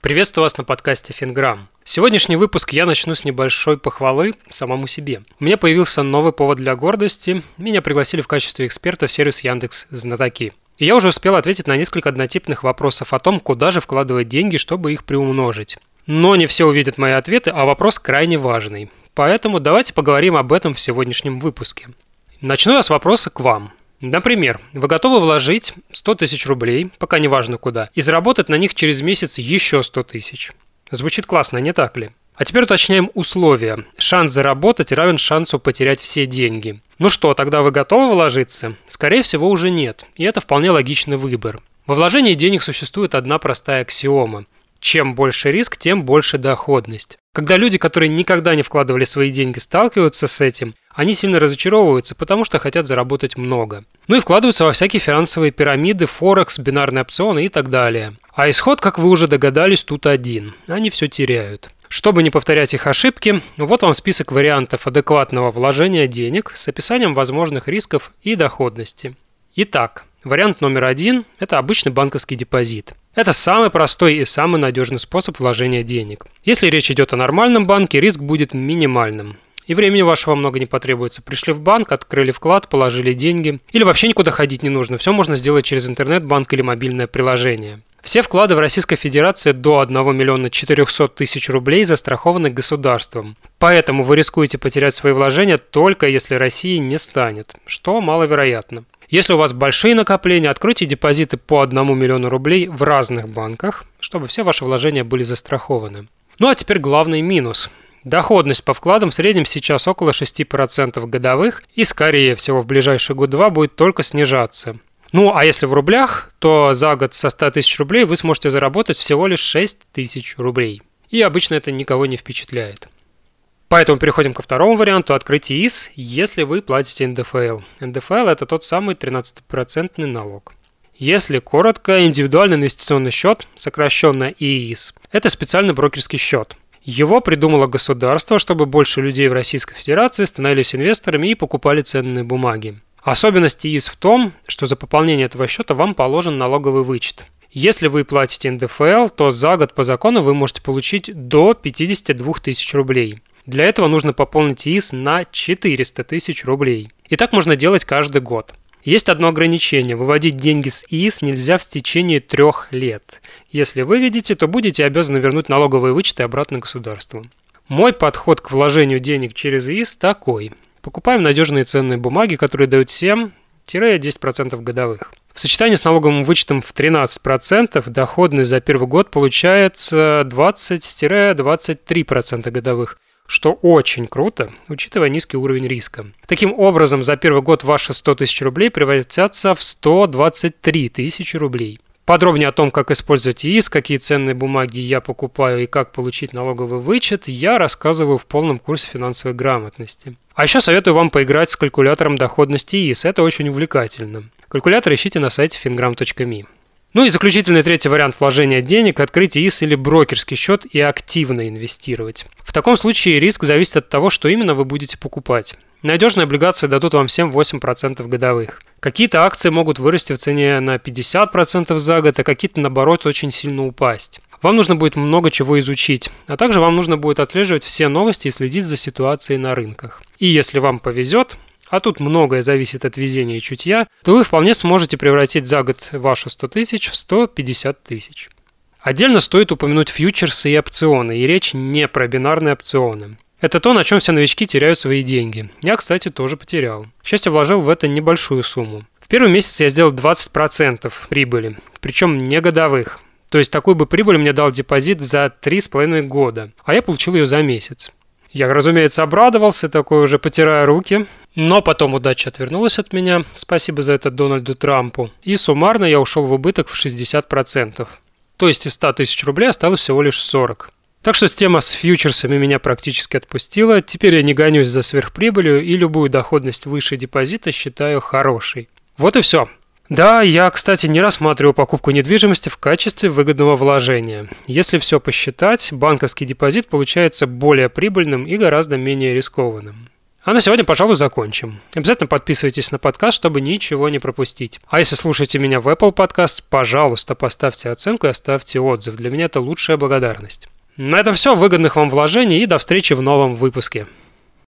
Приветствую вас на подкасте Финграм. Сегодняшний выпуск я начну с небольшой похвалы самому себе. У меня появился новый повод для гордости. Меня пригласили в качестве эксперта в сервис Яндекс Знатоки. И я уже успел ответить на несколько однотипных вопросов о том, куда же вкладывать деньги, чтобы их приумножить. Но не все увидят мои ответы, а вопрос крайне важный. Поэтому давайте поговорим об этом в сегодняшнем выпуске. Начну я с вопроса к вам. Например, вы готовы вложить 100 тысяч рублей, пока не важно куда, и заработать на них через месяц еще 100 тысяч. Звучит классно, не так ли? А теперь уточняем условия. Шанс заработать равен шансу потерять все деньги. Ну что, тогда вы готовы вложиться? Скорее всего, уже нет. И это вполне логичный выбор. Во вложении денег существует одна простая аксиома. Чем больше риск, тем больше доходность. Когда люди, которые никогда не вкладывали свои деньги, сталкиваются с этим, они сильно разочаровываются, потому что хотят заработать много. Ну и вкладываются во всякие финансовые пирамиды, форекс, бинарные опционы и так далее. А исход, как вы уже догадались, тут один. Они все теряют. Чтобы не повторять их ошибки, вот вам список вариантов адекватного вложения денег с описанием возможных рисков и доходности. Итак, вариант номер один – это обычный банковский депозит. Это самый простой и самый надежный способ вложения денег. Если речь идет о нормальном банке, риск будет минимальным. И времени вашего много не потребуется. Пришли в банк, открыли вклад, положили деньги. Или вообще никуда ходить не нужно. Все можно сделать через интернет-банк или мобильное приложение. Все вклады в Российской Федерации до 1 миллиона 400 тысяч рублей застрахованы государством. Поэтому вы рискуете потерять свои вложения только если России не станет, что маловероятно. Если у вас большие накопления, откройте депозиты по 1 миллиону рублей в разных банках, чтобы все ваши вложения были застрахованы. Ну а теперь главный минус. Доходность по вкладам в среднем сейчас около 6% годовых и, скорее всего, в ближайший год-два будет только снижаться. Ну, а если в рублях, то за год со 100 тысяч рублей вы сможете заработать всего лишь 6 тысяч рублей. И обычно это никого не впечатляет. Поэтому переходим ко второму варианту открытия ИС, если вы платите НДФЛ. НДФЛ – это тот самый 13% налог. Если коротко, индивидуальный инвестиционный счет, сокращенно ИИС, это специальный брокерский счет – его придумало государство, чтобы больше людей в Российской Федерации становились инвесторами и покупали ценные бумаги. Особенность ИИС в том, что за пополнение этого счета вам положен налоговый вычет. Если вы платите НДФЛ, то за год по закону вы можете получить до 52 тысяч рублей. Для этого нужно пополнить ИИС на 400 тысяч рублей. И так можно делать каждый год. Есть одно ограничение. Выводить деньги с ИИС нельзя в течение трех лет. Если выведете, то будете обязаны вернуть налоговые вычеты обратно государству. Мой подход к вложению денег через ИИС такой. Покупаем надежные ценные бумаги, которые дают 7-10% годовых. В сочетании с налоговым вычетом в 13% доходность за первый год получается 20-23% годовых что очень круто, учитывая низкий уровень риска. Таким образом, за первый год ваши 100 тысяч рублей превратятся в 123 тысячи рублей. Подробнее о том, как использовать ИИС, какие ценные бумаги я покупаю и как получить налоговый вычет, я рассказываю в полном курсе финансовой грамотности. А еще советую вам поиграть с калькулятором доходности ИИС, это очень увлекательно. Калькулятор ищите на сайте fingram.me. Ну и заключительный третий вариант вложения денег – открыть ИИС или брокерский счет и активно инвестировать. В таком случае риск зависит от того, что именно вы будете покупать. Надежные облигации дадут вам 7-8% годовых. Какие-то акции могут вырасти в цене на 50% за год, а какие-то, наоборот, очень сильно упасть. Вам нужно будет много чего изучить, а также вам нужно будет отслеживать все новости и следить за ситуацией на рынках. И если вам повезет, а тут многое зависит от везения и чутья, то вы вполне сможете превратить за год ваши 100 тысяч в 150 тысяч. Отдельно стоит упомянуть фьючерсы и опционы, и речь не про бинарные опционы. Это то, на чем все новички теряют свои деньги. Я, кстати, тоже потерял. К счастью, вложил в это небольшую сумму. В первый месяц я сделал 20% прибыли, причем не годовых. То есть такую бы прибыль мне дал депозит за 3,5 года, а я получил ее за месяц. Я, разумеется, обрадовался, такой уже потирая руки, но потом удача отвернулась от меня, спасибо за это Дональду Трампу, и суммарно я ушел в убыток в 60%. То есть из 100 тысяч рублей осталось всего лишь 40. Так что тема с фьючерсами меня практически отпустила, теперь я не гонюсь за сверхприбылью и любую доходность выше депозита считаю хорошей. Вот и все. Да, я, кстати, не рассматриваю покупку недвижимости в качестве выгодного вложения. Если все посчитать, банковский депозит получается более прибыльным и гораздо менее рискованным. А на сегодня, пожалуй, закончим. Обязательно подписывайтесь на подкаст, чтобы ничего не пропустить. А если слушаете меня в Apple Podcast, пожалуйста, поставьте оценку и оставьте отзыв. Для меня это лучшая благодарность. На этом все. Выгодных вам вложений и до встречи в новом выпуске.